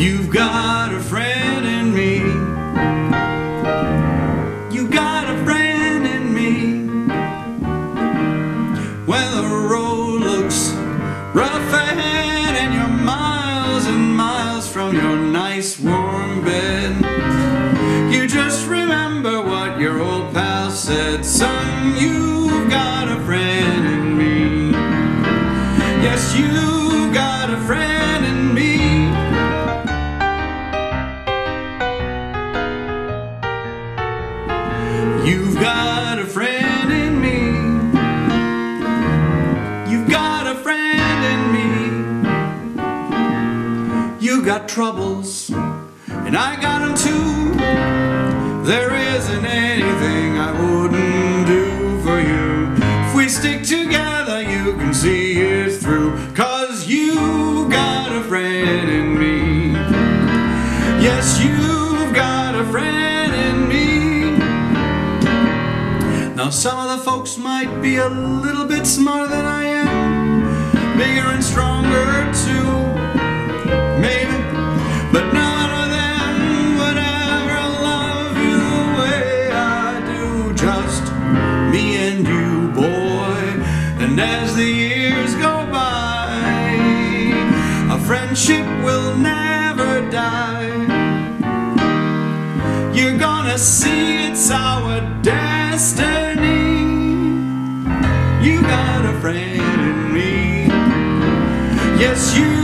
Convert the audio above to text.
You've got a friend in me. You got a friend in me. When the road looks rough ahead and you're miles and miles from your nice warm bed, you just remember what your old pal said, son. You've got a friend in me. Yes, you've got a friend You've got a friend in me. You've got a friend in me. You got troubles, and I got them too. There isn't anything I wouldn't do for you. If we stick together, you can see it through. Cause you got a friend in me. Yes, you've Now, some of the folks might be a little bit smarter than I am, bigger and stronger too, maybe, but none of them would ever love you the way I do. Just me and you, boy. And as the years go by, a friendship will never die. You're gonna see it's our destiny. You got a friend in me. Yes, you